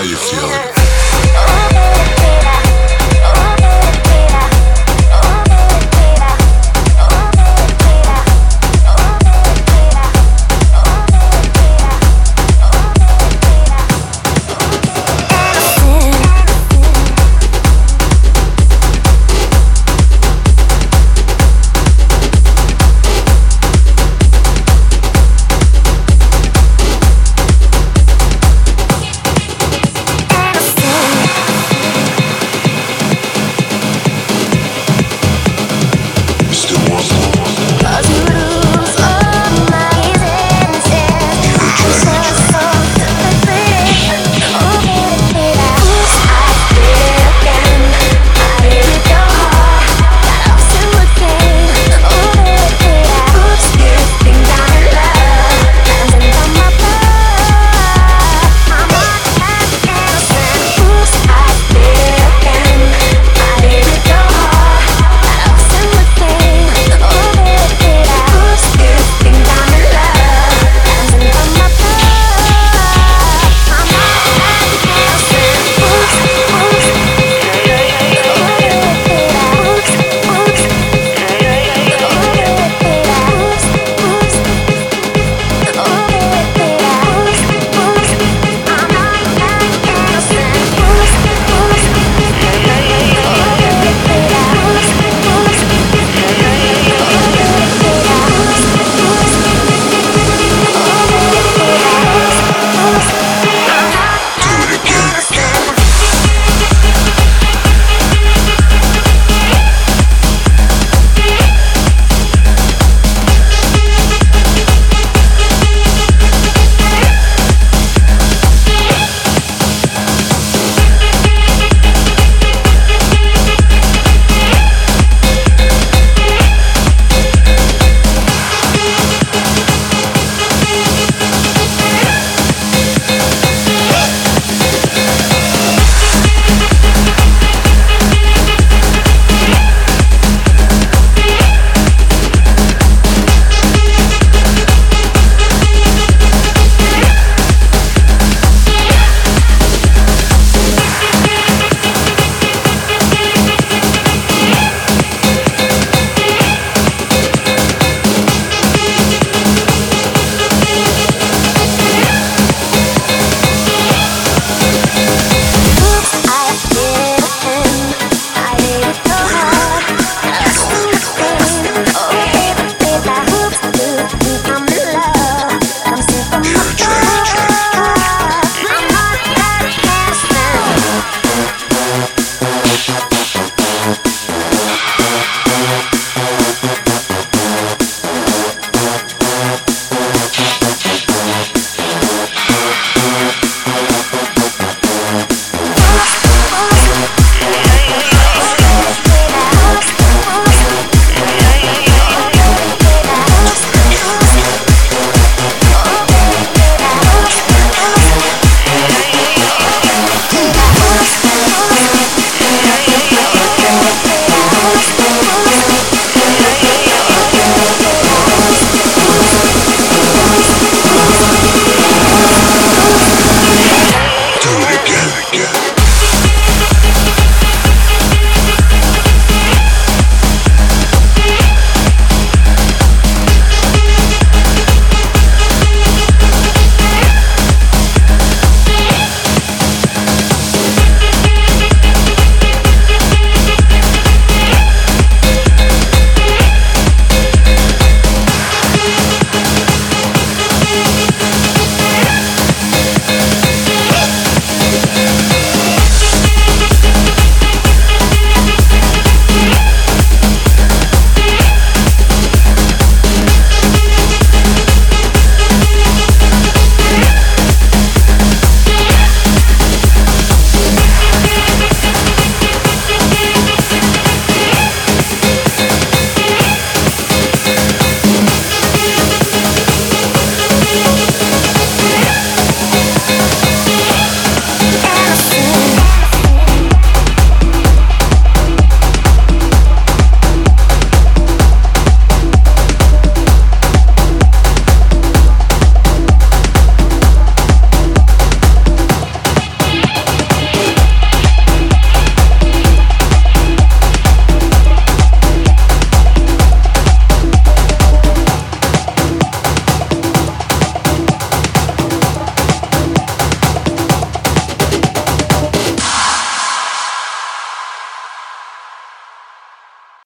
how you feeling?